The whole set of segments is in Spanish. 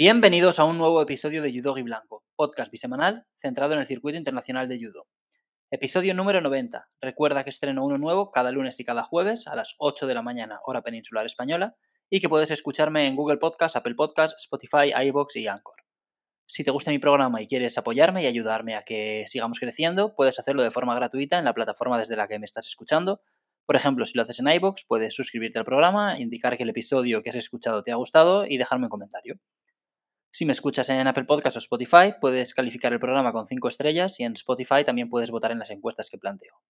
Bienvenidos a un nuevo episodio de Judo y Blanco, podcast bisemanal centrado en el circuito internacional de judo. Episodio número 90. Recuerda que estreno uno nuevo cada lunes y cada jueves a las 8 de la mañana, hora peninsular española, y que puedes escucharme en Google Podcast, Apple Podcast, Spotify, iBox y Anchor. Si te gusta mi programa y quieres apoyarme y ayudarme a que sigamos creciendo, puedes hacerlo de forma gratuita en la plataforma desde la que me estás escuchando. Por ejemplo, si lo haces en iBox, puedes suscribirte al programa, indicar que el episodio que has escuchado te ha gustado y dejarme un comentario. Si me escuchas en Apple Podcast o Spotify, puedes calificar el programa con 5 estrellas y en Spotify también puedes votar en las encuestas que planteo.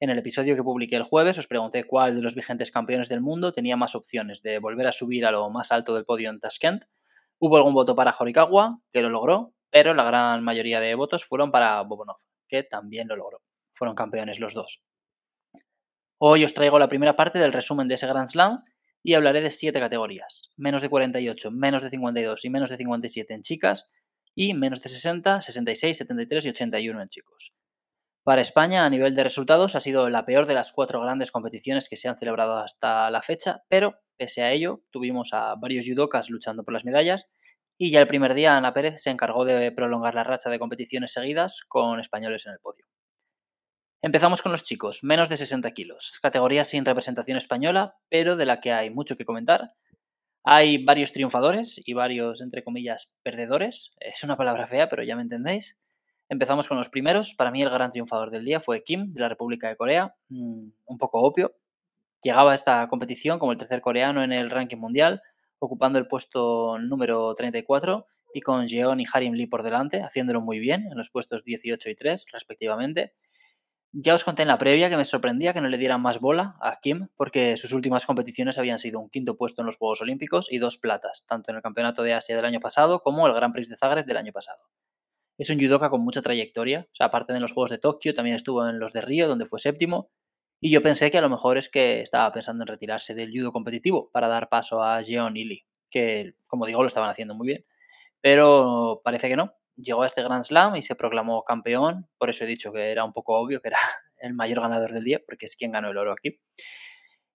En el episodio que publiqué el jueves os pregunté cuál de los vigentes campeones del mundo tenía más opciones de volver a subir a lo más alto del podio en Tashkent. Hubo algún voto para Horikawa, que lo logró, pero la gran mayoría de votos fueron para Bobonov, que también lo logró. Fueron campeones los dos. Hoy os traigo la primera parte del resumen de ese Grand Slam y hablaré de 7 categorías, menos de 48, menos de 52 y menos de 57 en chicas y menos de 60, 66, 73 y 81 en chicos. Para España, a nivel de resultados, ha sido la peor de las cuatro grandes competiciones que se han celebrado hasta la fecha, pero pese a ello, tuvimos a varios judokas luchando por las medallas y ya el primer día Ana Pérez se encargó de prolongar la racha de competiciones seguidas con españoles en el podio. Empezamos con los chicos, menos de 60 kilos, categoría sin representación española, pero de la que hay mucho que comentar. Hay varios triunfadores y varios, entre comillas, perdedores. Es una palabra fea, pero ya me entendéis. Empezamos con los primeros. Para mí el gran triunfador del día fue Kim, de la República de Corea. Mm, un poco obvio. Llegaba a esta competición como el tercer coreano en el ranking mundial, ocupando el puesto número 34 y con Jeon y Harim Lee por delante, haciéndolo muy bien en los puestos 18 y 3 respectivamente. Ya os conté en la previa que me sorprendía que no le dieran más bola a Kim porque sus últimas competiciones habían sido un quinto puesto en los Juegos Olímpicos y dos platas, tanto en el Campeonato de Asia del año pasado como el Gran Prix de Zagreb del año pasado. Es un judoka con mucha trayectoria, o sea, aparte de los Juegos de Tokio, también estuvo en los de Río, donde fue séptimo, y yo pensé que a lo mejor es que estaba pensando en retirarse del judo competitivo para dar paso a Jeon y Lee, que, como digo, lo estaban haciendo muy bien. Pero parece que no, llegó a este Grand Slam y se proclamó campeón. Por eso he dicho que era un poco obvio que era el mayor ganador del día, porque es quien ganó el oro aquí.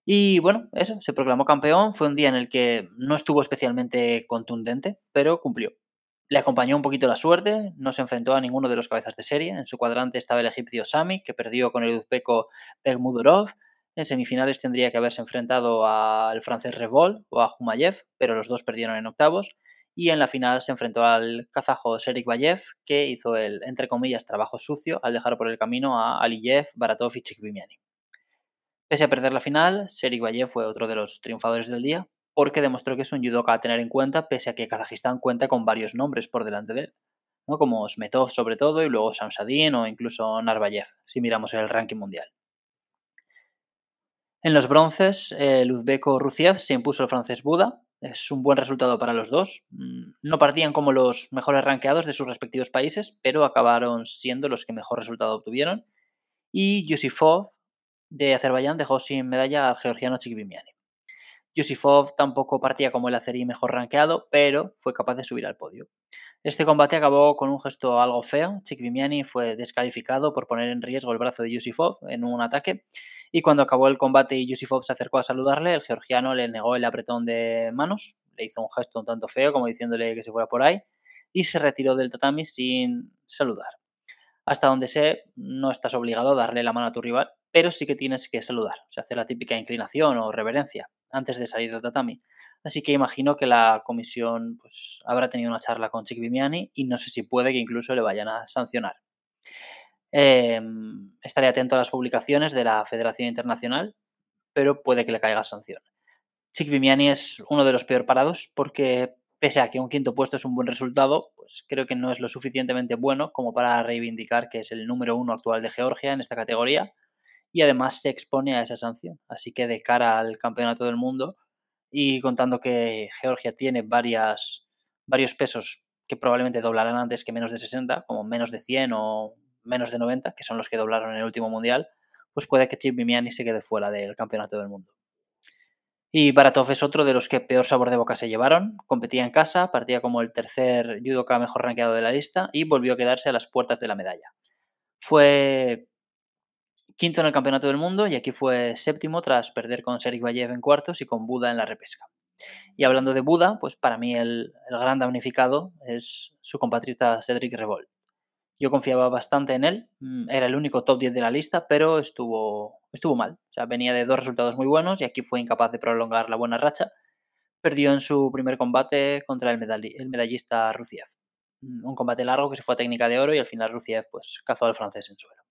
Y bueno, eso, se proclamó campeón. Fue un día en el que no estuvo especialmente contundente, pero cumplió. Le acompañó un poquito la suerte, no se enfrentó a ninguno de los cabezas de serie. En su cuadrante estaba el egipcio Sami, que perdió con el uzbeco Pegmudorov. En semifinales tendría que haberse enfrentado al francés Revol o a Jumayev, pero los dos perdieron en octavos y en la final se enfrentó al kazajo Serik Bayev, que hizo el, entre comillas, trabajo sucio al dejar por el camino a Aliyev, Baratov y Chikvimiani. Pese a perder la final, Serik Bayev fue otro de los triunfadores del día, porque demostró que es un judoka a tener en cuenta, pese a que Kazajistán cuenta con varios nombres por delante de él, ¿no? como Smetov sobre todo, y luego Samsadin o incluso Narvayev, si miramos el ranking mundial. En los bronces, el uzbeco Rusiev se impuso al francés Buda, es un buen resultado para los dos. Mm, no partían como los mejores ranqueados de sus respectivos países, pero acabaron siendo los que mejor resultado obtuvieron. Y Yusifov de Azerbaiyán dejó sin medalla al georgiano Chikvimiani. Yusifov tampoco partía como el azerí mejor ranqueado, pero fue capaz de subir al podio. Este combate acabó con un gesto algo feo. Chikvimiani fue descalificado por poner en riesgo el brazo de Yusifov en un ataque y cuando acabó el combate y Yusifov se acercó a saludarle, el georgiano le negó el apretón de manos, le hizo un gesto un tanto feo como diciéndole que se fuera por ahí y se retiró del tatami sin saludar. Hasta donde sé, no estás obligado a darle la mano a tu rival, pero sí que tienes que saludar, o sea, hacer la típica inclinación o reverencia antes de salir del tatami. Así que imagino que la comisión pues, habrá tenido una charla con Chick Vimiani y no sé si puede que incluso le vayan a sancionar. Em, estaré atento a las publicaciones de la Federación Internacional, pero puede que le caiga sanción. Chick Vimiani es uno de los peor parados porque pese a que un quinto puesto es un buen resultado, pues creo que no es lo suficientemente bueno como para reivindicar que es el número uno actual de Georgia en esta categoría y además se expone a esa sanción. Así que de cara al campeonato del mundo y contando que Georgia tiene varios pesos que probablemente doblarán antes que menos de 60, como menos de 100 o menos de 90, que son los que doblaron en el último mundial, pues puede que Chip Mimiani se quede fuera del campeonato del mundo. Y Baratov es otro de los que peor sabor de boca se llevaron. Competía en casa, partía como el tercer judoka mejor rankeado de la lista y volvió a quedarse a las puertas de la medalla. Fue quinto en el Campeonato del Mundo y aquí fue séptimo tras perder con Serik Bayev en cuartos y con Buda en la repesca. Y hablando de Buda, pues para mí el, gran damnificado es su compatriota Cedric Revolt. Yo confiaba bastante en él, mm, era el único top 10 de la lista, pero estuvo, estuvo mal. O sea, venía de dos resultados muy buenos y aquí fue incapaz de prolongar la buena racha. Perdió en su primer combate contra el, el medallista Rusiev. Mm, un combate largo que se fue a técnica de oro y al final Rusiev pues, cazó al francés en suelo.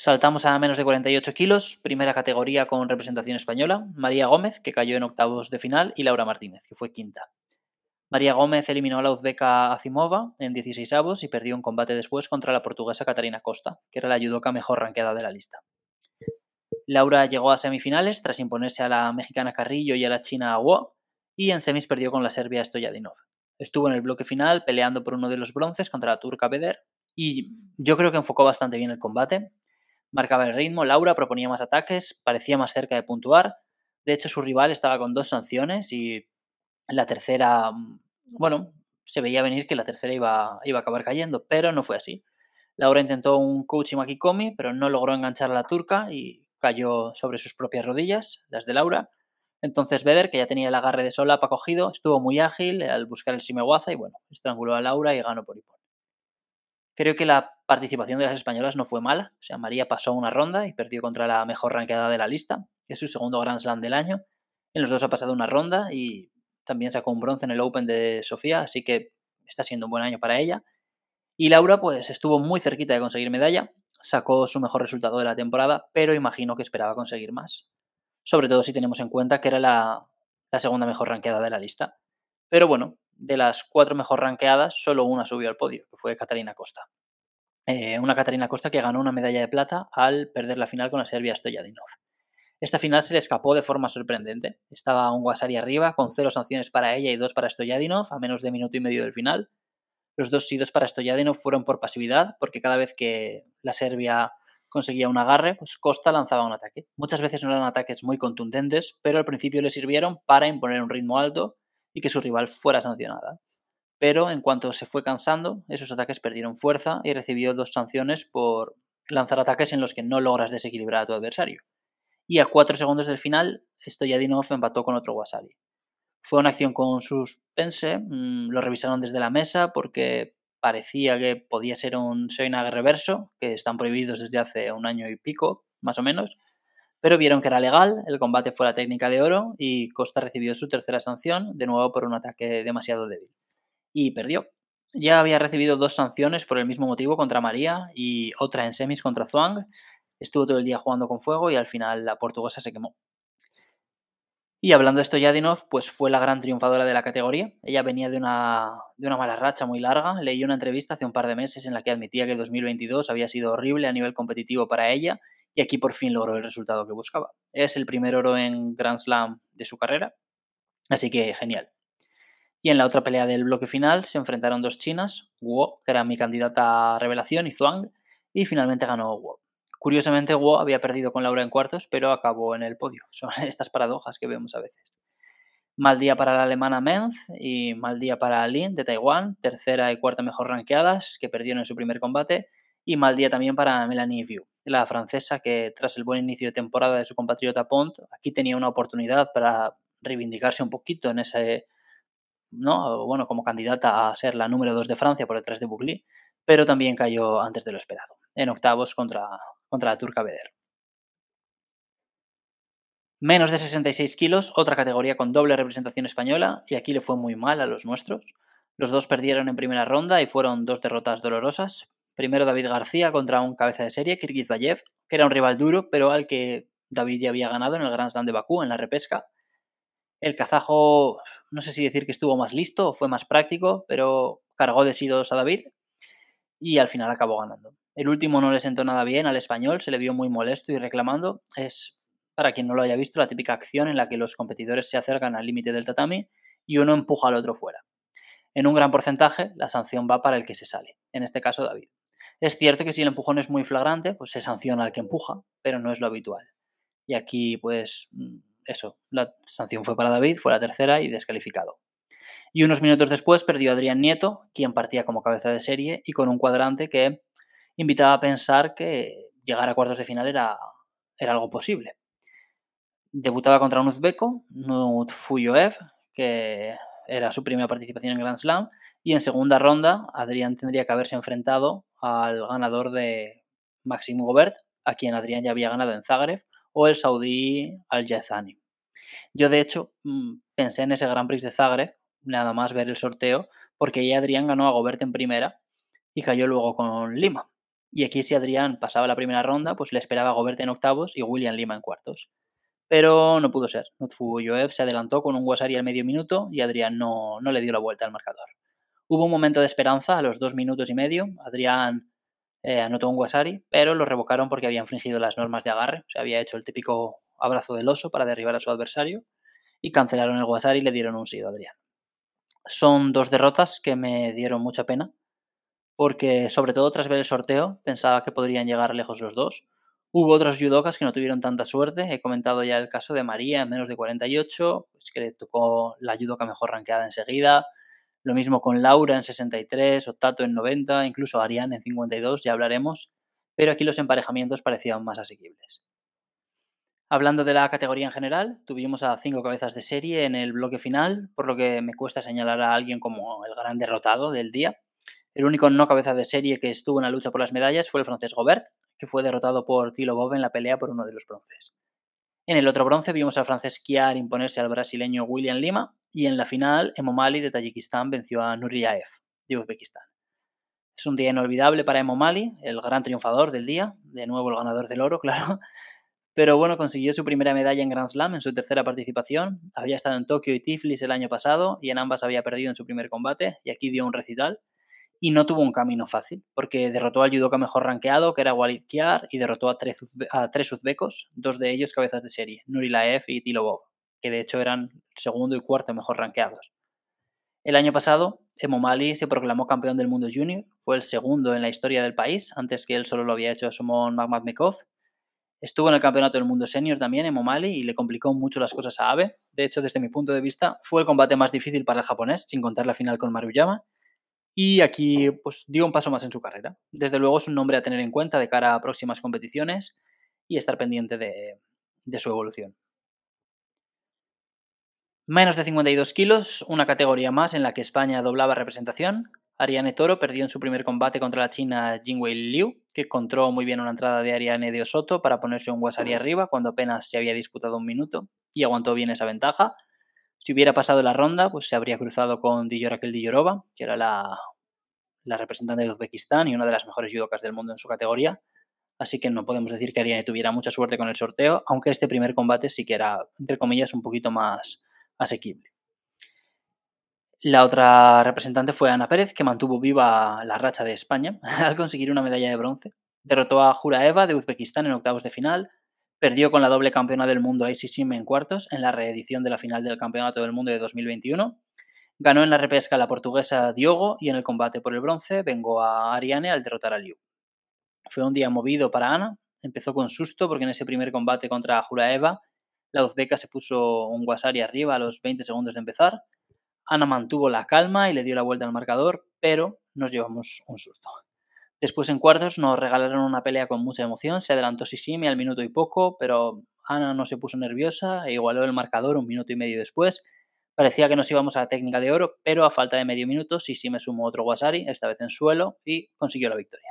Saltamos a menos de 48 kilos, primera categoría con representación española, María Gómez, que cayó en octavos de final, y Laura Martínez, que fue quinta. María Gómez eliminó a la uzbeca Azimova en 16 avos y perdió un combate después contra la portuguesa Catarina Costa, que era la judoka mejor ranqueada de la lista. Laura llegó a semifinales tras imponerse a la mexicana Carrillo y a la china Aguo, y en semis perdió con la serbia Stojadinov. Estuvo en el bloque final peleando por uno de los bronces contra la turca Beder, y yo creo que enfocó bastante bien el combate, Marcaba el ritmo, Laura proponía más ataques, parecía más cerca de puntuar. De hecho, su rival estaba con dos sanciones y la tercera, mm, bueno, se veía venir que la tercera iba, iba a acabar cayendo, pero no fue así. Laura intentó un coach Makikomi, pero no logró enganchar a la turca y cayó sobre sus propias rodillas, las de Laura. Entonces Beder, que ya tenía el agarre de solapa cogido, estuvo muy ágil al buscar el Simewaza y bueno, estranguló a Laura y ganó por hipón. Creo que la participación de las españolas no fue mala. O sea, María pasó una ronda y perdió contra la mejor ranqueada de la lista, que es su segundo Grand Slam del año. En los dos ha pasado una ronda y también sacó un bronce en el Open de Sofía, así que está siendo un buen año para ella. Y Laura, pues estuvo muy cerquita de conseguir medalla, sacó su mejor resultado de la temporada, pero imagino que esperaba conseguir más. Sobre todo si tenemos en cuenta que era la, la segunda mejor ranqueada de la lista. Pero bueno, de las cuatro mejor ranqueadas, solo una subió al podio, que fue Catalina Costa. Eh, una Catalina Costa que ganó una medalla de plata al perder la final con la serbia Stojadinov. Esta final se le escapó de forma sorprendente. Estaba un Guasari arriba, con cero sanciones para ella y dos para Stojadinov, a menos de minuto y medio del final. Los dos sidos para Stojadinov fueron por pasividad, porque cada vez que la Serbia conseguía un agarre, pues Costa lanzaba un ataque. Muchas veces no eran ataques muy contundentes, pero al principio le sirvieron para imponer un ritmo alto y que su rival fuera sancionada. Pero en cuanto se fue cansando, esos ataques perdieron fuerza y recibió dos sanciones por lanzar ataques en los que no logras desequilibrar a tu adversario. Y a cuatro segundos del final, Stoyadinov empató con otro Wasali. Fue una acción con suspense, mm, lo revisaron desde la mesa porque parecía que podía ser un Seinag reverso, que están prohibidos desde hace un año y pico, más o menos, pero vieron que era legal, el combate fue la técnica de oro y Costa recibió su tercera sanción, de nuevo por un ataque demasiado débil. Y perdió. Ya había recibido dos sanciones por el mismo motivo contra María y otra en semis contra Zhuang. Estuvo todo el día jugando con fuego y al final la portuguesa se quemó. Y hablando de esto, Yadinov, pues fue la gran triunfadora de la categoría. Ella venía de una, de una mala racha muy larga. Leí una entrevista hace un par de meses en la que admitía que 2022 había sido horrible a nivel competitivo para ella y aquí por fin logró el resultado que buscaba. Es el primer oro en Grand Slam de su carrera, así que genial. Y en la otra pelea del bloque final se enfrentaron dos chinas, Guo, que era mi candidata a revelación, y Zhuang, y finalmente ganó Guo. Curiosamente, Guo había perdido con Laura en cuartos, pero acabó en el podio. Son estas paradojas que vemos a veces. Mal día para la alemana Menz y mal día para Lin de Taiwán, tercera y cuarta mejor ranqueadas, que perdieron en su primer combate, y mal día también para Melanie Vieux, la francesa que tras el buen inicio de temporada de su compatriota Pont, aquí tenía una oportunidad para reivindicarse un poquito en ese, ¿no? Bueno, como candidata a ser la número 2 de Francia por detrás de Bugli, pero también cayó antes de lo esperado, en octavos contra, contra la turca Beder. Menos de 66 kilos, otra categoría con doble representación española, y aquí le fue muy mal a los nuestros. Los dos perdieron en primera ronda y fueron dos derrotas dolorosas, Primero David García contra un cabeza de serie, Kirgizbayev, que era un rival duro, pero al que David ya había ganado en el Grand Slam de Bakú, en la repesca. El kazajo, no sé si decir que estuvo más listo o fue más práctico, pero cargó de sidos a David y al final acabó ganando. El último no le sentó nada bien al español, se le vio muy molesto y reclamando. Es, para quien no lo haya visto, la típica acción en la que los competidores se acercan al límite del tatami y uno empuja al otro fuera. En un gran porcentaje, la sanción va para el que se sale, en este caso David. Es cierto que si el empujón es muy flagrante, pues se sanciona al que empuja, pero no es lo habitual. Y aquí, pues, mm, eso, la sanción fue para David, fue la tercera y descalificado. Y unos minutos después perdió Adrián Nieto, quien partía como cabeza de serie y con un cuadrante que invitaba a pensar que llegar a cuartos de final era, era algo posible. Debutaba contra un uzbeko, Nutfuyoev, que era su primera participación en Grand Slam, y en segunda ronda Adrián tendría que haberse enfrentado al ganador de Maxim Gobert, a quien Adrián ya había ganado en Zagreb, o el saudí Al-Yazani. Yo, de hecho, mm, pensé en ese Grand Prix de Zagreb, nada más ver el sorteo, porque ahí Adrián ganó a Gobert en primera y cayó luego con Lima. Y aquí si Adrián pasaba la primera ronda, pues le esperaba a Gobert en octavos y William Lima en cuartos. Pero no pudo ser. Joeb se adelantó con un Guasari al medio minuto y Adrián no, no le dio la vuelta al marcador. Hubo un momento de esperanza a los dos minutos y medio. Adrián eh, anotó un Guasari, pero lo revocaron porque había infringido las normas de agarre. Se había hecho el típico abrazo del oso para derribar a su adversario y cancelaron el Guasari y le dieron un sí a Adrián. Son dos derrotas que me dieron mucha pena, porque sobre todo tras ver el sorteo pensaba que podrían llegar lejos los dos. Hubo otros judokas que no tuvieron tanta suerte. He comentado ya el caso de María en menos de 48, pues que le tocó la judoka mejor ranqueada enseguida. Lo mismo con Laura en 63, Tato en 90, incluso Ariane en 52, ya hablaremos. Pero aquí los emparejamientos parecían más asequibles. Hablando de la categoría en general, tuvimos a cinco cabezas de serie en el bloque final, por lo que me cuesta señalar a alguien como el gran derrotado del día. El único no cabeza de serie que estuvo en la lucha por las medallas fue el francés Gobert, que fue derrotado por Tilo Bob en la pelea por uno de los bronces. En el otro bronce vimos al francés Kiar imponerse al brasileño William Lima y en la final Emomali de Tayikistán venció a Nuriaev de Uzbekistán. Es un día inolvidable para Emomali, el gran triunfador del día, de nuevo el ganador del oro, claro, pero bueno, consiguió su primera medalla en Grand Slam en su tercera participación. Había estado en Tokio y Tiflis el año pasado y en ambas había perdido en su primer combate y aquí dio un recital. Y no tuvo un camino fácil, porque derrotó al judoka mejor rankeado, que era Walid Kiar, y derrotó a tres, a tres uzbecos, dos de ellos cabezas de serie, Nurilaev y Tilobov, que de hecho eran segundo y cuarto mejor rankeados. El año pasado, Emomali se proclamó campeón del mundo junior, fue el segundo en la historia del país, antes que él solo lo había hecho Somon Magmadmekov, Estuvo en el Campeonato del Mundo Senior también en Momali y le complicó mucho las cosas a Abe. De hecho, desde mi punto de vista, fue el combate más difícil para el japonés, sin contar la final con Maruyama. Y aquí pues dio un paso más en su carrera. Desde luego es un nombre a tener en cuenta de cara a próximas competiciones y estar pendiente de, de su evolución. Menos de 52 kilos, una categoría más en la que España doblaba representación. Ariane Toro perdió en su primer combate contra la china Jingwei Liu, que controló muy bien una entrada de Ariane de Osoto para ponerse un Wasari arriba cuando apenas se había disputado un minuto y aguantó bien esa ventaja. Si hubiera pasado la ronda, pues se habría cruzado con Diyorakel Diyorova, que era la, la representante de Uzbekistán y una de las mejores judokas del mundo en su categoría. Así que no podemos decir que Ariane tuviera mucha suerte con el sorteo, aunque este primer combate sí que era, entre comillas, un poquito más asequible. La otra representante fue Ana Pérez, que mantuvo viva la racha de España al conseguir una medalla de bronce. Derrotó a Juraeva de Uzbekistán en octavos de final, perdió con la doble campeona del mundo Sim en cuartos en la reedición de la final del Campeonato del Mundo de 2021. Ganó en la repesca la portuguesa Diogo y en el combate por el bronce vengó a Ariane al derrotar a Liu. Fue un día movido para Ana. Empezó con susto porque en ese primer combate contra Juraeva la uzbeka se puso un guasari arriba a los 20 segundos de empezar Ana mantuvo la calma y le dio la vuelta al marcador, pero nos llevamos un susto. Después en cuartos nos regalaron una pelea con mucha emoción, se adelantó Sisimi al minuto y poco, pero Ana no se puso nerviosa e igualó el marcador un minuto y medio después. Parecía que nos íbamos a la técnica de oro, pero a falta de medio minuto Sisimi sumó otro Wasari, esta vez en suelo, y consiguió la victoria.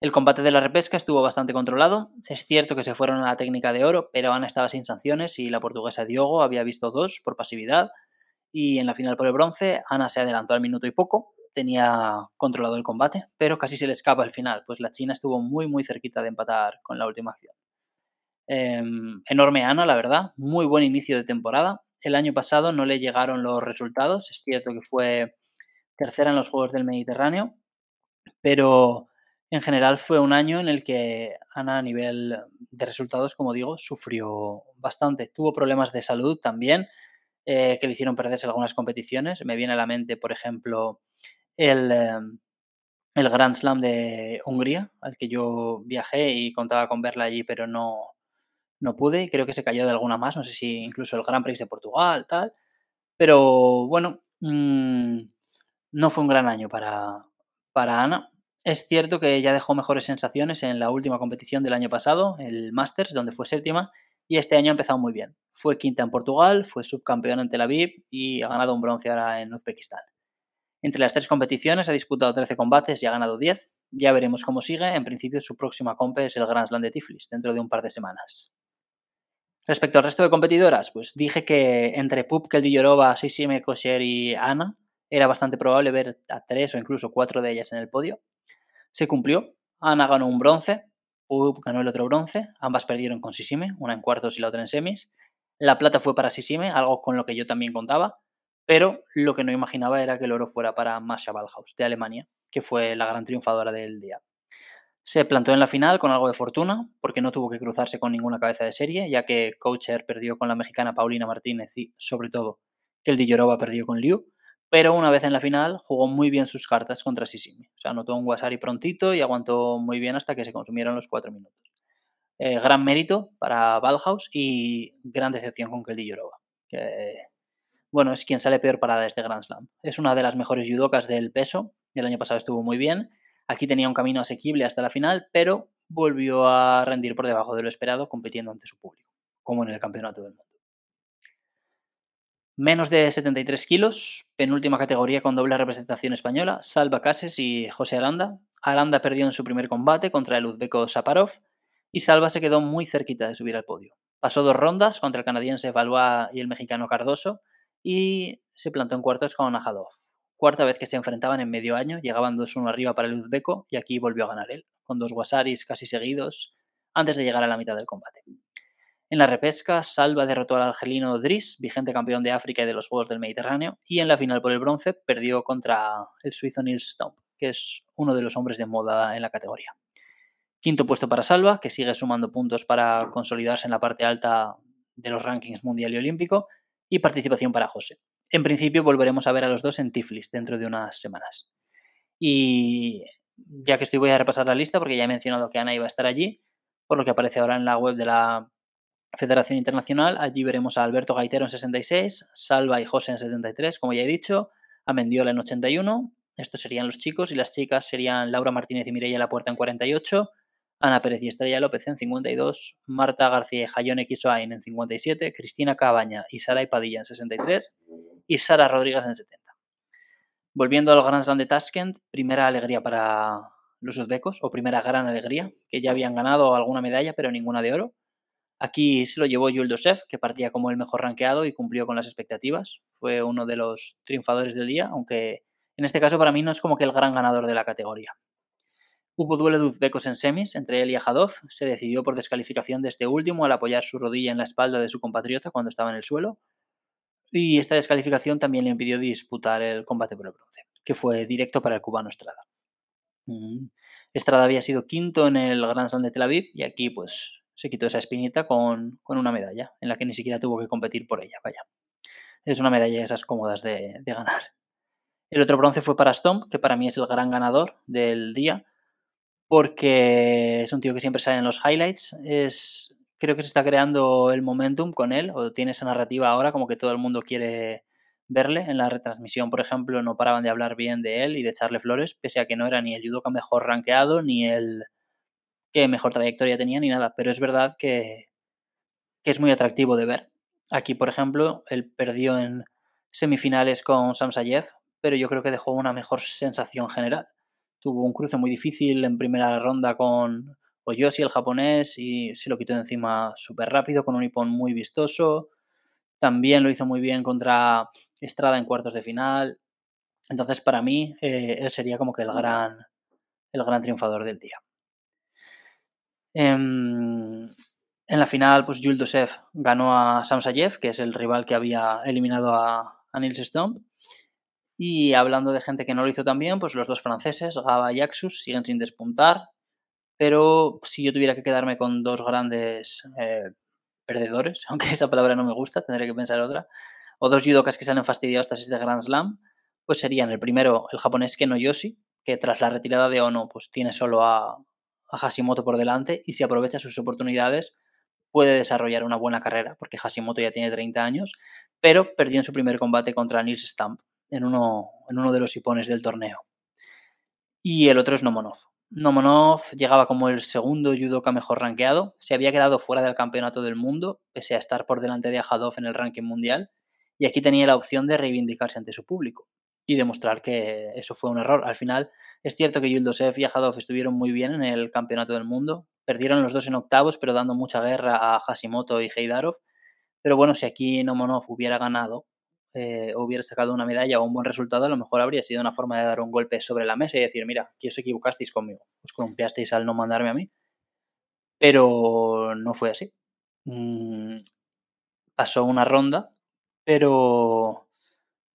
El combate de la repesca estuvo bastante controlado. Es cierto que se fueron a la técnica de oro, pero Ana estaba sin sanciones y la portuguesa Diogo había visto dos por pasividad y en la final por el bronce, Ana se adelantó al minuto y poco, tenía controlado el combate, pero casi se le escapa al final, pues la China estuvo muy muy cerquita de empatar con la última acción. Em, enorme Ana, la verdad, muy buen inicio de temporada. El año pasado no le llegaron los resultados, es cierto que fue tercera en los Juegos del Mediterráneo, pero en general fue un año en el que Ana a nivel de resultados, como digo, sufrió bastante. Tuvo problemas de salud también, eh, que le hicieron perderse algunas competiciones. Me viene a la mente, por ejemplo, el, em, el Grand Slam de Hungría, al que yo viajé y contaba con verla allí, pero no, no pude. Creo que se cayó de alguna más, no sé si incluso el Grand Prix de Portugal, tal. Pero bueno, mm, no fue un gran año para, para Ana. Es cierto que ya dejó mejores sensaciones en la última competición del año pasado, el Masters, donde fue séptima, y este año ha empezado muy bien. Fue quinta en Portugal, fue subcampeón en Tel Aviv y ha ganado un bronce ahora en Uzbekistán. Entre las tres competiciones ha disputado 13 combates y ha ganado 10. Ya veremos cómo sigue. En principio su próxima compe es el Grand Slam de Tiflis, dentro de un par de semanas. Respecto al resto de competidoras, pues dije que entre Pupkel, Dillorova, Sisime, Kosher y Ana era bastante probable ver a tres o incluso cuatro de ellas en el podio. Se cumplió. Ana ganó un bronce, Pup ganó el otro bronce, ambas perdieron con Sisime, una en cuartos y la otra en semis. La plata fue para Sisime, algo con lo que yo también contaba, pero lo que no imaginaba era que el oro fuera para Masha Ballhaus, de Alemania, que fue la gran triunfadora del día. Se plantó en la final con algo de fortuna, porque no tuvo que cruzarse con ninguna cabeza de serie, ya que Coacher perdió con la mexicana Paulina Martínez y, sobre todo, que el Dillorova perdió con Liu, pero una vez en la final jugó muy bien sus cartas contra Sisimi. O sea, anotó un Wasari prontito y aguantó muy bien hasta que se consumieron los cuatro minutos. Eh, gran mérito para Valhaus y gran decepción con Keldi Yorova, bueno, es quien sale peor parada de este Grand Slam. Es una de las mejores judokas del peso, el año pasado estuvo muy bien, aquí tenía un camino asequible hasta la final, pero volvió a rendir por debajo de lo esperado compitiendo ante su público, como en el Campeonato del Mundo. Menos de 73 kilos, penúltima categoría con doble representación española, Salva Cases y José Aranda. Aranda perdió en su primer combate contra el uzbeco Saparov y Salva se quedó muy cerquita de subir al podio. Pasó dos rondas contra el canadiense Valois y el mexicano Cardoso y se plantó en cuartos con Najadov. Cuarta vez que se enfrentaban en medio año, llegaban 2-1 arriba para el uzbeco y aquí volvió a ganar él, con dos wasaris casi seguidos antes de llegar a la mitad del combate. En la repesca, Salva derrotó al argelino Dries, vigente campeón de África y de los Juegos del Mediterráneo, y en la final por el bronce perdió contra el suizo Nils Stomp, que es uno de los hombres de moda en la categoría. Quinto puesto para Salva, que sigue sumando puntos para consolidarse en la parte alta de los rankings mundial y olímpico, y participación para José. En principio volveremos a ver a los dos en Tiflis dentro de unas semanas. Y ya que estoy voy a repasar la lista porque ya he mencionado que Ana iba a estar allí, por lo que aparece ahora en la web de la Federación Internacional. Allí veremos a Alberto Gaitero en 66, Salva y José en 73, como ya he dicho, a Mendiola en 81. Estos serían los chicos y las chicas serían Laura Martínez y Mireia La Puerta en 48, Ana Pérez y Estrella López en 52, Marta García y Jayone Quisoain en 57, Cristina Cabaña y Sara Padilla en 63 y Sara Rodríguez en 70. Volviendo al Grand Slam de Tashkent, primera alegría para los uzbecos, o primera gran alegría, que ya habían ganado alguna medalla, pero ninguna de oro. Aquí se lo llevó Yul Dosev, que partía como el mejor rankeado y cumplió con las expectativas. Fue uno de los triunfadores del día, aunque en este caso para mí no es como que el gran ganador de la categoría. Hubo duelo de uzbecos en semis entre él y Ajadov. Se decidió por descalificación de este último al apoyar su rodilla en la espalda de su compatriota cuando estaba en el suelo. Y esta descalificación también le impidió disputar el combate por el bronce, que fue directo para el cubano Estrada. Mm. Estrada había sido quinto en el Grand Slam de Tel Aviv y aquí pues se quitó esa espinita con, una medalla en la que ni siquiera tuvo que competir por ella. Vaya. Es una medalla de esas cómodas de, de ganar. El otro bronce fue para Stomp, que para mí es el gran ganador del día porque es un tío que siempre sale en los highlights. Es, creo que se está creando el momentum con él, o tiene esa narrativa ahora como que todo el mundo quiere verle. En la retransmisión, por ejemplo, no paraban de hablar bien de él y de echarle flores, pese a que no era ni el judoka mejor rankeado, ni el que mejor trayectoria tenía, ni nada. Pero es verdad que, que es muy atractivo de ver. Aquí, por ejemplo, él perdió en semifinales con Samsayev, pero yo creo que dejó una mejor sensación general tuvo un cruce muy difícil en primera ronda con Oyoshi, el japonés, y se lo quitó de encima súper rápido con un Ippon muy vistoso. También lo hizo muy bien contra Estrada en cuartos de final. Entonces, para mí, eh, él sería como que el gran, el gran triunfador del día. En, en la final, pues Jules Dosev ganó a Samsayev, que es el rival que había eliminado a, a Nils Stomp. Y hablando de gente que no lo hizo tan bien, pues los dos franceses, Gaba y Axus, siguen sin despuntar. Pero si yo tuviera que quedarme con dos grandes eh, perdedores, aunque esa palabra no me gusta, tendré que pensar otra, o dos judokas que se han fastidiado hasta este Grand Slam, pues serían el primero, el japonés Keno Yoshi, que tras la retirada de Ono, pues tiene solo a, a Hashimoto por delante y si aprovecha sus oportunidades puede desarrollar una buena carrera, porque Hashimoto ya tiene 30 años, pero perdió en su primer combate contra Nils Stamp en uno, en uno de los hipones del torneo. Y el otro es Nomonov, Nomonov llegaba como el segundo judoka mejor rankeado, se había quedado fuera del campeonato del mundo, pese a estar por delante de Ajadov en el ranking mundial, y aquí tenía la opción de reivindicarse ante su público y demostrar que eso fue un error. Al final, es cierto que Yuldosev y Ajadov estuvieron muy bien en el campeonato del mundo, perdieron los dos en octavos, pero dando mucha guerra a Hashimoto y Heidarov. Pero bueno, si aquí Nomonov hubiera ganado, eh, hubiera sacado una medalla o un buen resultado, a lo mejor habría sido una forma de dar un golpe sobre la mesa y decir, mira, que os equivocasteis conmigo, os columpiasteis al no mandarme a mí. Pero no fue así. Mm, pasó una ronda, pero,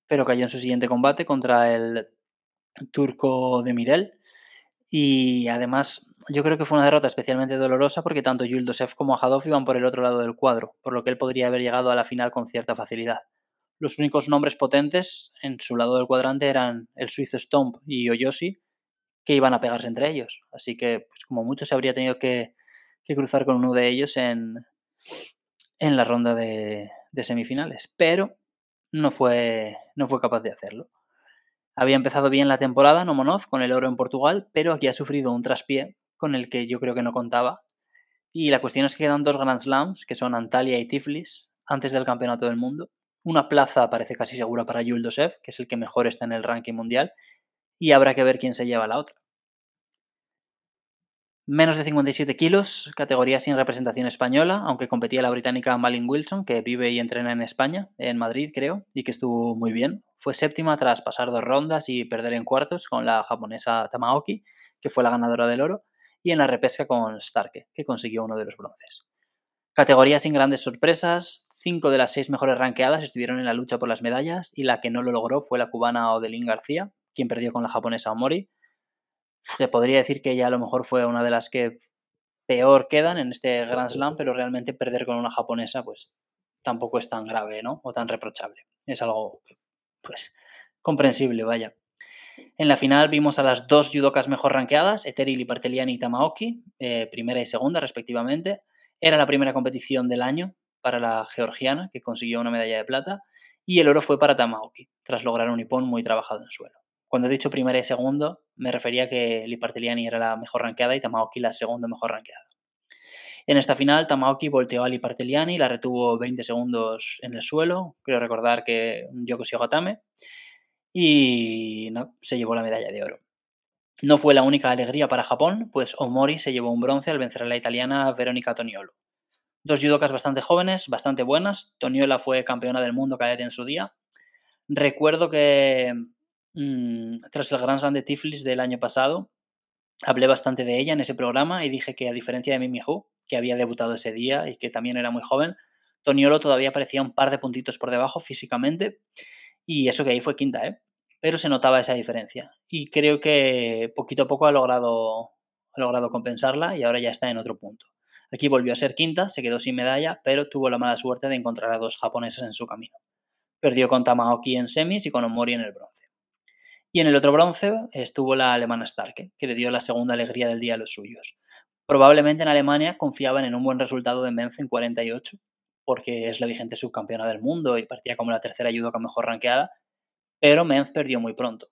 pero cayó en su siguiente combate contra el turco de Mirel. Y además, yo creo que fue una derrota especialmente dolorosa porque tanto Yuldosev como Ajadov iban por el otro lado del cuadro, por lo que él podría haber llegado a la final con cierta facilidad. Los únicos nombres potentes en su lado del cuadrante eran el suizo Stomp y Oyoshi, que iban a pegarse entre ellos. Así que, pues como mucho, se habría tenido que, cruzar con uno de ellos en, en la ronda de, semifinales. Pero no fue, no fue capaz de hacerlo. Había empezado bien la temporada Nomonov con el oro en Portugal, pero aquí ha sufrido un traspié con el que yo creo que no contaba. Y la cuestión es que quedan dos Grand Slams, que son Antalya y Tiflis, antes del Campeonato del Mundo. Una plaza parece casi segura para Yuldosev, que es el que mejor está en el ranking mundial, y habrá que ver quién se lleva la otra. Menos de 57 kilos, categoría sin representación española, aunque competía la británica Malin Wilson, que vive y entrena en España, en Madrid creo, y que estuvo muy bien. Fue séptima tras pasar dos rondas y perder en cuartos con la japonesa Tamaoki, que fue la ganadora del oro, y en la repesca con Starke, que consiguió uno de los bronces. Categoría sin grandes sorpresas, Cinco de las seis mejores ranqueadas estuvieron en la lucha por las medallas y la que no lo logró fue la cubana Odelín García, quien perdió con la japonesa Omori. Se podría decir que ella a lo mejor fue una de las que peor quedan en este Grand Slam, pero realmente perder con una japonesa pues tampoco es tan grave, ¿no? O tan reprochable. Es algo, pues, comprensible, vaya. En la final vimos a las dos judokas mejor ranqueadas, Eteri Liparteliani y Tamaoki, eh, primera y segunda respectivamente. Era la primera competición del año para la georgiana, que consiguió una medalla de plata, y el oro fue para Tamaoki, tras lograr un hipón muy trabajado en suelo. Cuando he dicho primera y segundo, me refería que Liparteliani era la mejor ranqueada y Tamaoki la segunda mejor ranqueada. En esta final, Tamaoki volteó a Liparteliani, la retuvo 20 segundos en el suelo, creo recordar que Yoko Gatame, y no, se llevó la medalla de oro. No fue la única alegría para Japón, pues Omori se llevó un bronce al vencer a la italiana Veronica Toniolo. Dos judocas bastante jóvenes, bastante buenas. Toniola fue campeona del mundo cadete en su día. Recuerdo que mm, tras el Grand Slam de Tiflis del año pasado, hablé bastante de ella en ese programa y dije que a diferencia de Mimi Hu, que había debutado ese día y que también era muy joven, Toniolo todavía parecía un par de puntitos por debajo físicamente y eso que ahí fue quinta, ¿eh? Pero se notaba esa diferencia y creo que poquito a poco ha logrado, ha logrado compensarla y ahora ya está en otro punto. Aquí volvió a ser quinta, se quedó sin medalla, pero tuvo la mala suerte de encontrar a dos japonesas en su camino. Perdió con Tamaoki en semis y con Omori en el bronce. Y en el otro bronce estuvo la alemana Starke, que le dio la segunda alegría del día a los suyos. Probablemente en Alemania confiaban en un buen resultado de Menz en 48, porque es la vigente subcampeona del mundo y partía como la tercera judoka mejor ranqueada, pero Menz perdió muy pronto.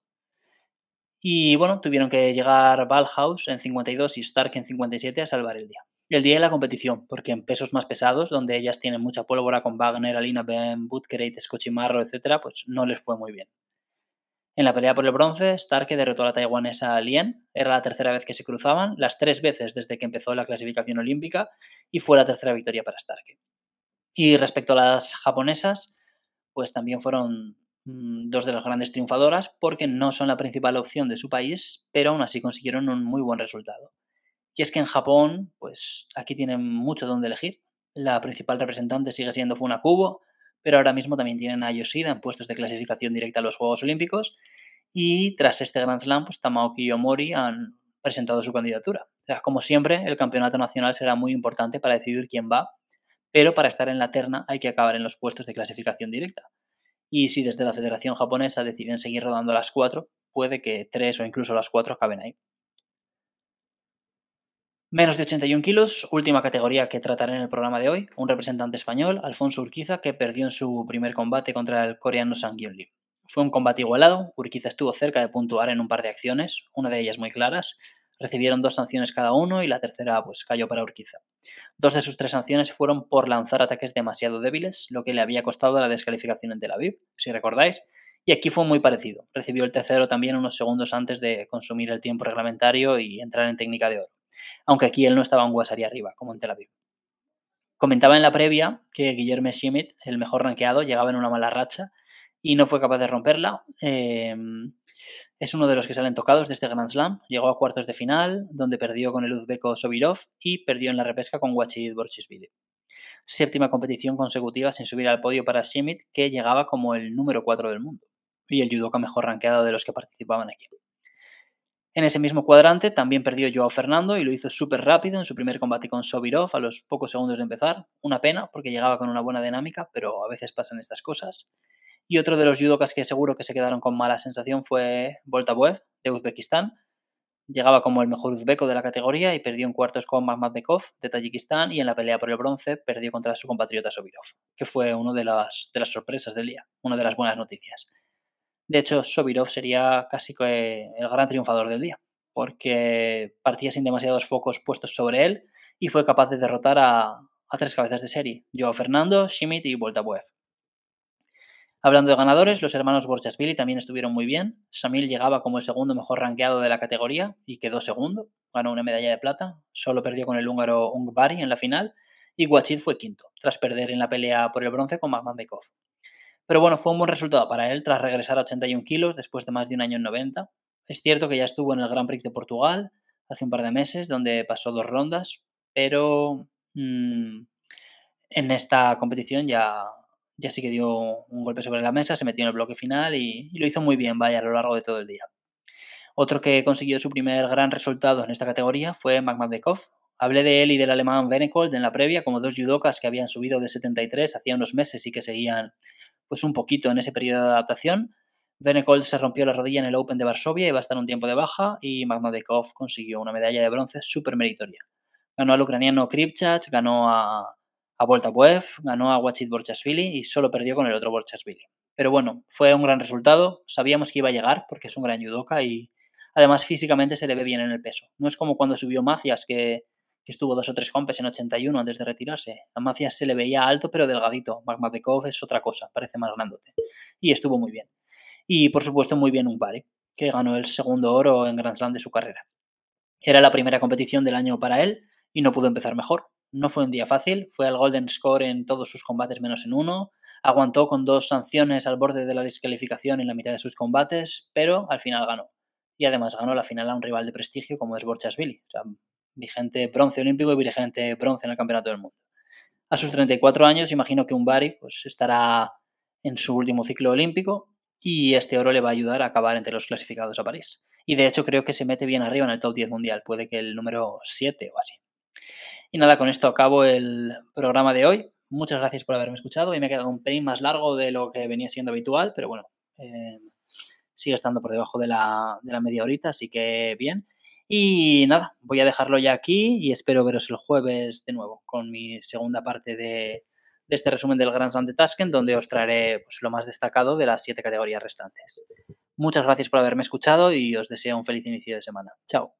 Y bueno, tuvieron que llegar Ballhaus en 52 y Stark en 57 a salvar el día el día de la competición, porque en pesos más pesados, donde ellas tienen mucha pólvora con Wagner, Alina Ben, Butkerate, Scochimarro, etc., pues no les fue muy bien. En la pelea por el bronce, Stark derrotó a la taiwanesa Lien, era la tercera vez que se cruzaban, las tres veces desde que empezó la clasificación olímpica, y fue la tercera victoria para Stark. Y respecto a las japonesas, pues también fueron mm, dos de las grandes triunfadoras porque no son la principal opción de su país, pero aún así consiguieron un muy buen resultado. Y es que en Japón, pues aquí tienen mucho donde elegir. La principal representante sigue siendo Funakubo, pero ahora mismo también tienen a Yoshida en puestos de clasificación directa a los Juegos Olímpicos. Y tras este Grand Slam, pues Tamaoki y Omori han presentado su candidatura. O sea, como siempre, el campeonato nacional será muy importante para decidir quién va, pero para estar en la terna hay que acabar en los puestos de clasificación directa. Y si desde la Federación Japonesa deciden seguir rodando las cuatro, puede que tres o incluso las cuatro acaben ahí. Menos de 81 kilos, última categoría que trataré en el programa de hoy, un representante español, Alfonso Urquiza, que perdió en su primer combate contra el coreano Sang Lee. Fue un combate igualado, Urquiza estuvo cerca de puntuar en un par de acciones, una de ellas muy claras. Recibieron dos sanciones cada uno y la tercera pues cayó para Urquiza. Dos de sus tres sanciones fueron por lanzar ataques demasiado débiles, lo que le había costado la descalificación en Tel Aviv, si recordáis. Y aquí fue muy parecido. Recibió el tercero también unos segundos antes de consumir el tiempo reglamentario y entrar en técnica de oro. Aunque aquí él no estaba un guasarí arriba, como en Tel Aviv. Comentaba en la previa que Guillermo Schmidt, el mejor rankeado, llegaba en una mala racha y no fue capaz de romperla. Em, es uno de los que salen tocados de este Grand Slam. Llegó a cuartos de final, donde perdió con el uzbeko Sobirov y perdió en la repesca con Wachid Borchisvili. Séptima competición consecutiva sin subir al podio para Schmidt, que llegaba como el número 4 del mundo y el judoka mejor rankeado de los que participaban aquí. En ese mismo cuadrante también perdió Joao Fernando y lo hizo súper rápido en su primer combate con Sobirov a los pocos segundos de empezar. Una pena porque llegaba con una buena dinámica, pero a veces pasan estas cosas. Y otro de los judokas que seguro que se quedaron con mala sensación fue Voltabuev, de Uzbekistán. Llegaba como el mejor uzbeko de la categoría y perdió en cuartos con Mamadbekov, de Tayikistán, y en la pelea por el bronce perdió contra su compatriota Sobirov, que fue una de las sorpresas del día, una de las buenas noticias. De hecho, Sobirov sería casi el gran triunfador del día, porque partía sin demasiados focos puestos sobre él y fue capaz de derrotar a, tres cabezas de serie, Joao Fernando, Schmidt y Voltabuev. Hablando de ganadores, los hermanos Borchasvili también estuvieron muy bien. Samil llegaba como el segundo mejor rankeado de la categoría y quedó segundo. Ganó una medalla de plata. Solo perdió con el húngaro Ungbari en la final. Y Guachid fue quinto, tras perder en la pelea por el bronce con Bekov. Pero bueno, fue un buen resultado para él tras regresar a 81 kilos después de más de un año en 90. Es cierto que ya estuvo en el Grand Prix de Portugal hace un par de meses, donde pasó dos rondas, pero mmm, en esta competición ya ya sí que dio un golpe sobre la mesa, se metió en el bloque final y, lo hizo muy bien, vaya, a lo largo de todo el día. Otro que consiguió su primer gran resultado en esta categoría fue Magmadekov. Hablé de él y del alemán Venekold en la previa como dos judokas que habían subido de 73 hacía unos meses y que seguían pues un poquito en ese periodo de adaptación. Venekold se rompió la rodilla en el Open de Varsovia y va a estar un tiempo de baja y Magmadekov consiguió una medalla de bronce súper meritoria. Ganó al ucraniano Kripchach, ganó a, a Voltabuev, ganó a Wachit Borchasvili y solo perdió con el otro Borchasvili. Pero bueno, fue un gran resultado, sabíamos que iba a llegar porque es un gran judoka y además físicamente se le ve bien en el peso. No es como cuando subió Macias que, estuvo dos o tres compes en 81 antes de retirarse. A se le veía alto pero delgadito. Magmadekov es otra cosa, parece más grandote. Y estuvo muy bien. Y por supuesto muy bien un pare, que ganó el segundo oro en Grand Slam de su carrera. Era la primera competición del año para él y no pudo empezar mejor. No fue un día fácil, fue al Golden Score en todos sus combates menos en uno, aguantó con dos sanciones al borde de la descalificación en la mitad de sus combates, pero al final ganó. Y además ganó la final a un rival de prestigio como es Borchasvili, o sea, vigente bronce olímpico y vigente bronce en el Campeonato del Mundo. A sus 34 años, imagino que un Bari pues, estará en su último ciclo olímpico y este oro le va a ayudar a acabar entre los clasificados a París. Y de hecho creo que se mete bien arriba en el top 10 mundial, puede que el número 7 o así. Y nada, con esto acabo el programa de hoy. Muchas gracias por haberme escuchado y me ha quedado un pelín más largo de lo que venía siendo habitual, pero bueno, eh, sigue estando por debajo de la, media horita, así que bien. Y nada, voy a dejarlo ya aquí y espero veros el jueves de nuevo con mi segunda parte de, este resumen del Grand Slam de Tasken, donde os traeré pues, lo más destacado de las siete categorías restantes. Muchas gracias por haberme escuchado y os deseo un feliz inicio de semana. Chao.